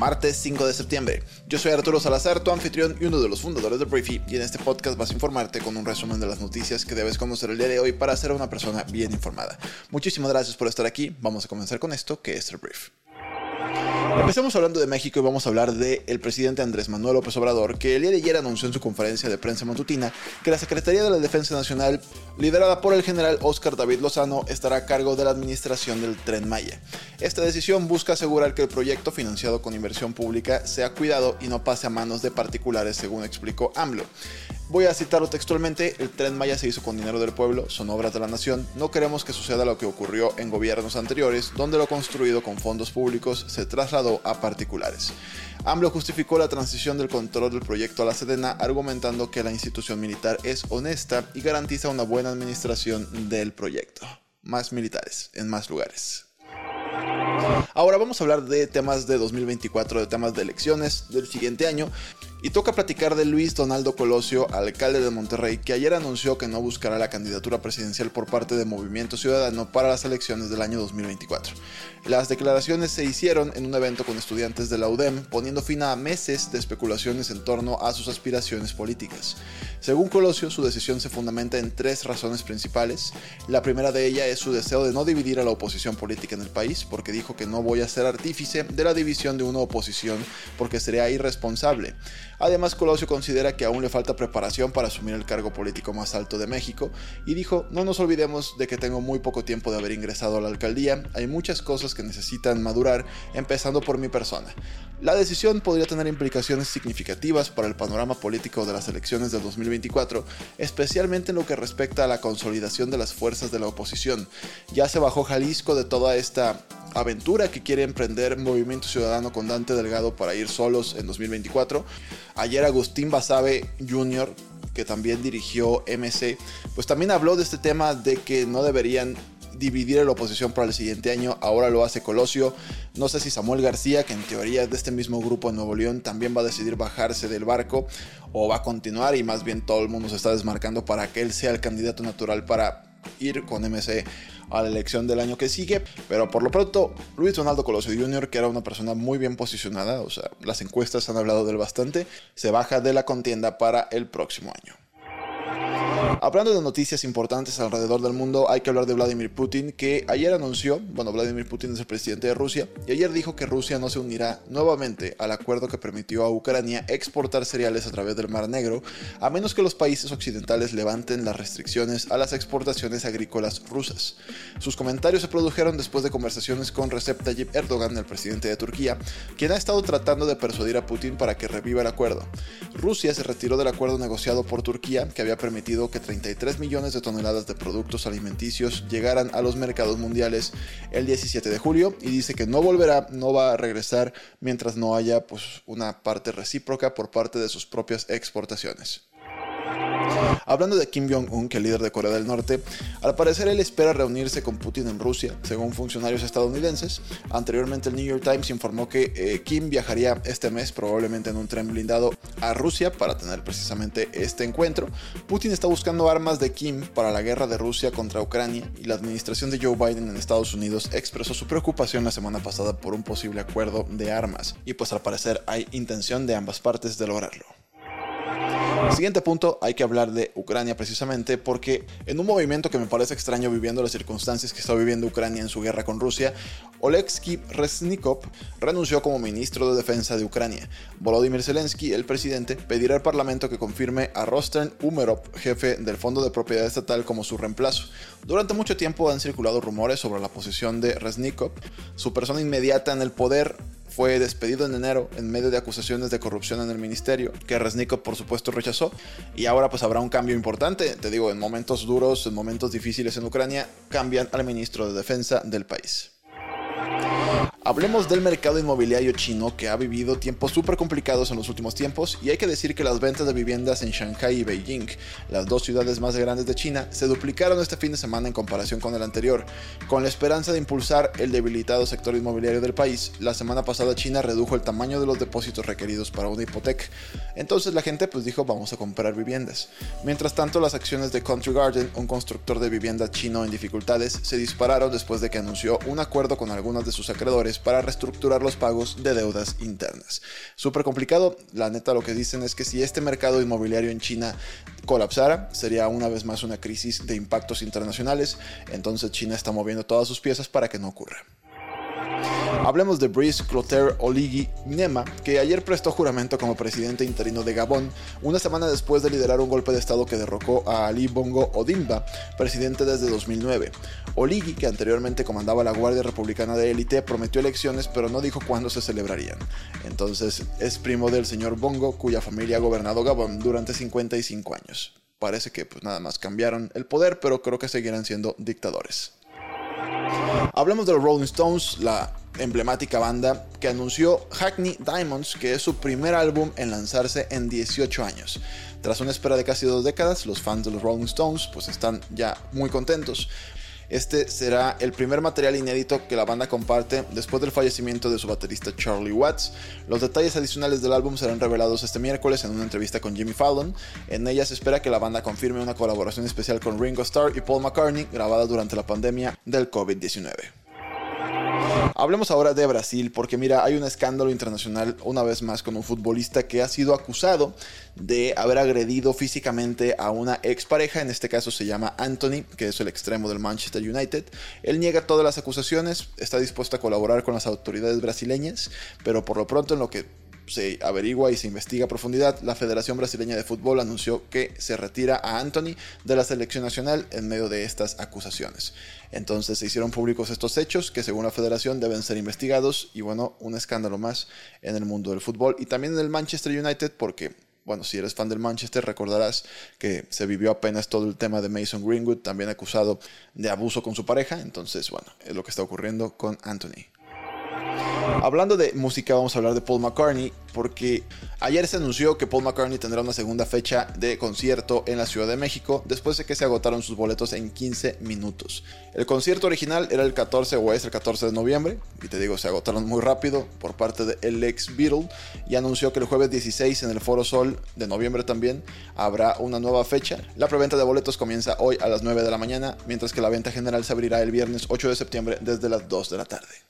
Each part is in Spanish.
martes 5 de septiembre. Yo soy Arturo Salazar, tu anfitrión y uno de los fundadores de Briefy, y en este podcast vas a informarte con un resumen de las noticias que debes conocer el día de hoy para ser una persona bien informada. Muchísimas gracias por estar aquí, vamos a comenzar con esto que es el Brief. Empecemos hablando de México y vamos a hablar del presidente Andrés Manuel López Obrador, que el día de ayer anunció en su conferencia de prensa matutina que la Secretaría de la Defensa Nacional, liderada por el general Oscar David Lozano, estará a cargo de la administración del Tren Maya. Esta decisión busca asegurar que el proyecto financiado con inversión pública sea cuidado y no pase a manos de particulares, según explicó AMLO. Voy a citarlo textualmente, el tren Maya se hizo con dinero del pueblo, son obras de la nación, no queremos que suceda lo que ocurrió en gobiernos anteriores, donde lo construido con fondos públicos se trasladó a particulares. AMLO justificó la transición del control del proyecto a la Sedena argumentando que la institución militar es honesta y garantiza una buena administración del proyecto. Más militares en más lugares. Ahora vamos a hablar de temas de 2024, de temas de elecciones del siguiente año. Y toca platicar de Luis Donaldo Colosio, alcalde de Monterrey, que ayer anunció que no buscará la candidatura presidencial por parte de Movimiento Ciudadano para las elecciones del año 2024. Las declaraciones se hicieron en un evento con estudiantes de la UDEM, poniendo fin a meses de especulaciones en torno a sus aspiraciones políticas. Según Colosio, su decisión se fundamenta en tres razones principales. La primera de ellas es su deseo de no dividir a la oposición política en el país, porque dijo que no voy a ser artífice de la división de una oposición porque sería irresponsable. Además, Colosio considera que aún le falta preparación para asumir el cargo político más alto de México y dijo, no nos olvidemos de que tengo muy poco tiempo de haber ingresado a la alcaldía, hay muchas cosas que necesitan madurar, empezando por mi persona. La decisión podría tener implicaciones significativas para el panorama político de las elecciones de 2024, especialmente en lo que respecta a la consolidación de las fuerzas de la oposición. Ya se bajó Jalisco de toda esta aventura que quiere emprender Movimiento Ciudadano con Dante Delgado para ir solos en 2024. Ayer Agustín Basabe Jr., que también dirigió MC, pues también habló de este tema de que no deberían dividir a la oposición para el siguiente año. Ahora lo hace Colosio. No sé si Samuel García, que en teoría es de este mismo grupo en Nuevo León, también va a decidir bajarse del barco o va a continuar y más bien todo el mundo se está desmarcando para que él sea el candidato natural para ir con MC a la elección del año que sigue. Pero por lo pronto, Luis Donaldo Colosio Jr., que era una persona muy bien posicionada, o sea, las encuestas han hablado de él bastante, se baja de la contienda para el próximo año. Hablando de noticias importantes alrededor del mundo, hay que hablar de Vladimir Putin, que ayer anunció, bueno, Vladimir Putin es el presidente de Rusia, y ayer dijo que Rusia no se unirá nuevamente al acuerdo que permitió a Ucrania exportar cereales a través del Mar Negro, a menos que los países occidentales levanten las restricciones a las exportaciones agrícolas rusas. Sus comentarios se produjeron después de conversaciones con Recep Tayyip Erdogan, el presidente de Turquía, quien ha estado tratando de persuadir a Putin para que reviva el acuerdo. Rusia se retiró del acuerdo negociado por Turquía, que había permitido que 33 millones de toneladas de productos alimenticios llegaran a los mercados mundiales el 17 de julio y dice que no volverá, no va a regresar mientras no haya pues, una parte recíproca por parte de sus propias exportaciones. Hablando de Kim Jong-un, que es líder de Corea del Norte, al parecer él espera reunirse con Putin en Rusia, según funcionarios estadounidenses. Anteriormente el New York Times informó que eh, Kim viajaría este mes, probablemente en un tren blindado, a Rusia para tener precisamente este encuentro. Putin está buscando armas de Kim para la guerra de Rusia contra Ucrania y la administración de Joe Biden en Estados Unidos expresó su preocupación la semana pasada por un posible acuerdo de armas. Y pues al parecer hay intención de ambas partes de lograrlo. Siguiente punto, hay que hablar de Ucrania precisamente porque en un movimiento que me parece extraño viviendo las circunstancias que está viviendo Ucrania en su guerra con Rusia, Oleksiy Reznikov renunció como ministro de Defensa de Ucrania. Volodymyr Zelensky, el presidente, pedirá al Parlamento que confirme a Rosten Umerov, jefe del Fondo de Propiedad Estatal, como su reemplazo. Durante mucho tiempo han circulado rumores sobre la posición de Reznikov, su persona inmediata en el poder fue despedido en enero en medio de acusaciones de corrupción en el ministerio, que Resnikov por supuesto rechazó, y ahora pues habrá un cambio importante, te digo, en momentos duros, en momentos difíciles en Ucrania, cambian al ministro de Defensa del país. Hablemos del mercado inmobiliario chino que ha vivido tiempos súper complicados en los últimos tiempos y hay que decir que las ventas de viviendas en Shanghai y Beijing, las dos ciudades más grandes de China, se duplicaron este fin de semana en comparación con el anterior. Con la esperanza de impulsar el debilitado sector inmobiliario del país, la semana pasada China redujo el tamaño de los depósitos requeridos para una hipoteca. Entonces la gente pues dijo vamos a comprar viviendas. Mientras tanto las acciones de Country Garden, un constructor de vivienda chino en dificultades, se dispararon después de que anunció un acuerdo con algunos de sus acreedores para reestructurar los pagos de deudas internas. Súper complicado, la neta lo que dicen es que si este mercado inmobiliario en China colapsara, sería una vez más una crisis de impactos internacionales, entonces China está moviendo todas sus piezas para que no ocurra. Hablemos de Brice Clotaire Oligui Nema, que ayer prestó juramento como presidente interino de Gabón, una semana después de liderar un golpe de estado que derrocó a Ali Bongo Odimba, presidente desde 2009. Oligui, que anteriormente comandaba la Guardia Republicana de Élite, prometió elecciones pero no dijo cuándo se celebrarían. Entonces es primo del señor Bongo, cuya familia ha gobernado Gabón durante 55 años. Parece que pues nada más cambiaron el poder, pero creo que seguirán siendo dictadores. Hablemos de los Rolling Stones, la emblemática banda que anunció Hackney Diamonds, que es su primer álbum en lanzarse en 18 años. Tras una espera de casi dos décadas, los fans de los Rolling Stones pues están ya muy contentos. Este será el primer material inédito que la banda comparte después del fallecimiento de su baterista Charlie Watts. Los detalles adicionales del álbum serán revelados este miércoles en una entrevista con Jimmy Fallon. En ella se espera que la banda confirme una colaboración especial con Ringo Starr y Paul McCartney grabada durante la pandemia del COVID-19. Hablemos ahora de Brasil, porque mira, hay un escándalo internacional una vez más con un futbolista que ha sido acusado de haber agredido físicamente a una expareja, en este caso se llama Anthony, que es el extremo del Manchester United. Él niega todas las acusaciones, está dispuesto a colaborar con las autoridades brasileñas, pero por lo pronto en lo que se averigua y se investiga a profundidad, la Federación Brasileña de Fútbol anunció que se retira a Anthony de la selección nacional en medio de estas acusaciones. Entonces se hicieron públicos estos hechos que según la federación deben ser investigados y bueno, un escándalo más en el mundo del fútbol y también en el Manchester United porque bueno, si eres fan del Manchester, recordarás que se vivió apenas todo el tema de Mason Greenwood, también acusado de abuso con su pareja. Entonces, bueno, es lo que está ocurriendo con Anthony. Hablando de música, vamos a hablar de Paul McCartney, porque ayer se anunció que Paul McCartney tendrá una segunda fecha de concierto en la Ciudad de México, después de que se agotaron sus boletos en 15 minutos. El concierto original era el 14 o es el 14 de noviembre, y te digo, se agotaron muy rápido por parte de el ex Beatle, y anunció que el jueves 16 en el Foro Sol de noviembre también habrá una nueva fecha. La preventa de boletos comienza hoy a las 9 de la mañana, mientras que la venta general se abrirá el viernes 8 de septiembre desde las 2 de la tarde.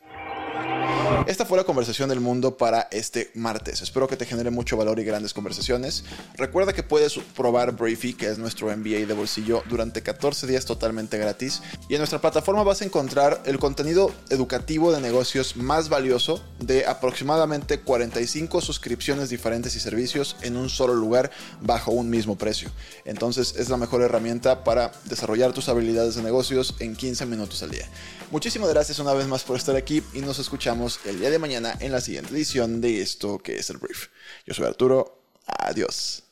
Esta fue la conversación del mundo para este martes. Espero que te genere mucho valor y grandes conversaciones. Recuerda que puedes probar Briefy, que es nuestro MBA de bolsillo, durante 14 días totalmente gratis. Y en nuestra plataforma vas a encontrar el contenido educativo de negocios más valioso de aproximadamente 45 suscripciones diferentes y servicios en un solo lugar bajo un mismo precio. Entonces es la mejor herramienta para desarrollar tus habilidades de negocios en 15 minutos al día. Muchísimas gracias una vez más por estar aquí y nos escuchamos el día de mañana en la siguiente edición de esto que es el brief. Yo soy Arturo, adiós.